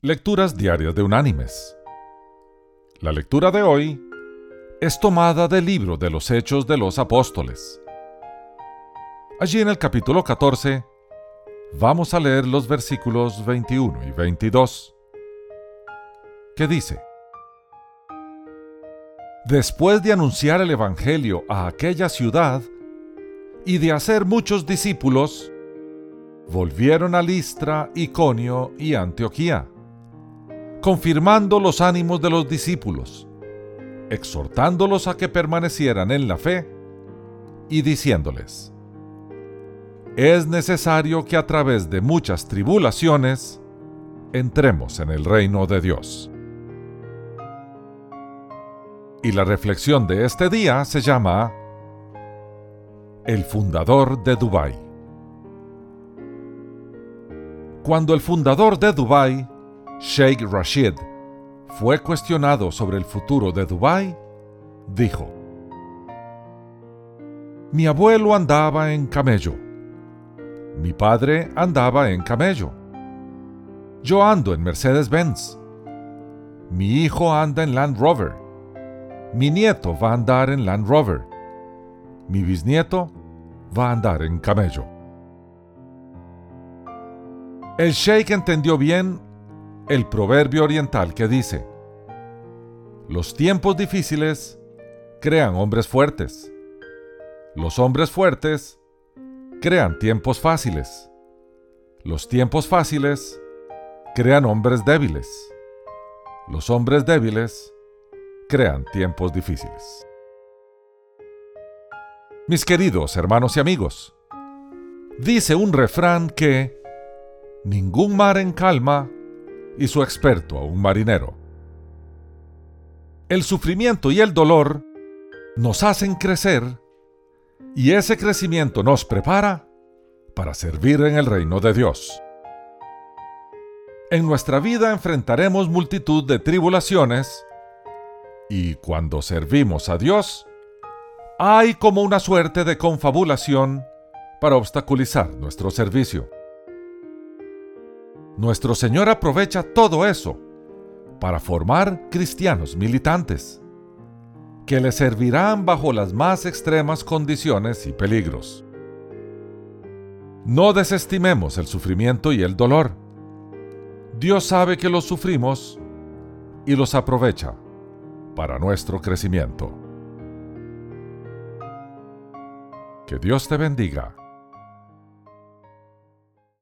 Lecturas Diarias de Unánimes. La lectura de hoy es tomada del libro de los Hechos de los Apóstoles. Allí en el capítulo 14 vamos a leer los versículos 21 y 22, que dice, Después de anunciar el Evangelio a aquella ciudad y de hacer muchos discípulos, volvieron a Listra, Iconio y Antioquía confirmando los ánimos de los discípulos, exhortándolos a que permanecieran en la fe y diciéndoles, es necesario que a través de muchas tribulaciones entremos en el reino de Dios. Y la reflexión de este día se llama El fundador de Dubái. Cuando el fundador de Dubái Sheikh Rashid fue cuestionado sobre el futuro de Dubái, dijo, Mi abuelo andaba en camello. Mi padre andaba en camello. Yo ando en Mercedes-Benz. Mi hijo anda en Land Rover. Mi nieto va a andar en Land Rover. Mi bisnieto va a andar en camello. El sheikh entendió bien el proverbio oriental que dice, los tiempos difíciles crean hombres fuertes. Los hombres fuertes crean tiempos fáciles. Los tiempos fáciles crean hombres débiles. Los hombres débiles crean tiempos difíciles. Mis queridos hermanos y amigos, dice un refrán que ningún mar en calma y su experto a un marinero. El sufrimiento y el dolor nos hacen crecer y ese crecimiento nos prepara para servir en el reino de Dios. En nuestra vida enfrentaremos multitud de tribulaciones y cuando servimos a Dios, hay como una suerte de confabulación para obstaculizar nuestro servicio. Nuestro Señor aprovecha todo eso para formar cristianos militantes, que le servirán bajo las más extremas condiciones y peligros. No desestimemos el sufrimiento y el dolor. Dios sabe que los sufrimos y los aprovecha para nuestro crecimiento. Que Dios te bendiga